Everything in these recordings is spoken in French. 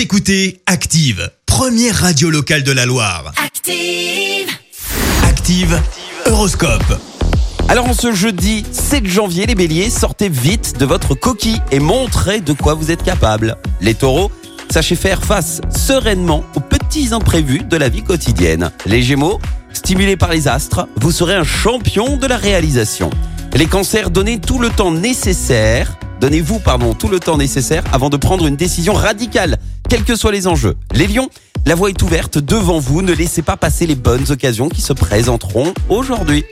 Vous écoutez Active, première radio locale de la Loire. Active. Active, Horoscope. Alors en ce jeudi 7 janvier, les béliers, sortez vite de votre coquille et montrez de quoi vous êtes capable. Les taureaux, sachez faire face sereinement aux petits imprévus de la vie quotidienne. Les gémeaux, stimulés par les astres, vous serez un champion de la réalisation. Les cancers, donnez tout le temps nécessaire, donnez-vous pardon, tout le temps nécessaire avant de prendre une décision radicale, quels que soient les enjeux. Les lions, la voie est ouverte devant vous, ne laissez pas passer les bonnes occasions qui se présenteront aujourd'hui.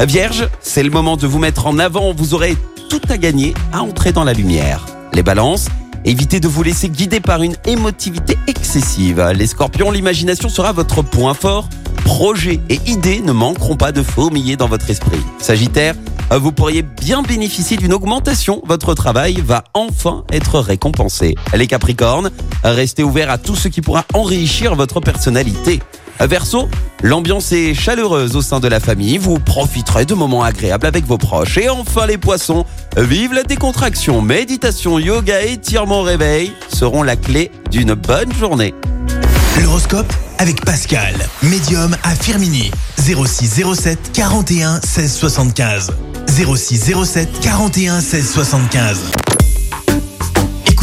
Vierge, c'est le moment de vous mettre en avant, vous aurez tout à gagner à entrer dans la lumière. Les balances, évitez de vous laisser guider par une émotivité excessive. Les scorpions, l'imagination sera votre point fort. Projets et idées ne manqueront pas de fourmiller dans votre esprit. Sagittaire, vous pourriez bien bénéficier d'une augmentation. Votre travail va enfin être récompensé. Les Capricornes, restez ouverts à tout ce qui pourra enrichir votre personnalité. Verseau, l'ambiance est chaleureuse au sein de la famille, vous profiterez de moments agréables avec vos proches. Et enfin les poissons, vive la décontraction, méditation, yoga, étirement, réveil seront la clé d'une bonne journée. L'horoscope avec Pascal, médium à Firmini. 06 07 41 16 75. 06 07 41 16 75.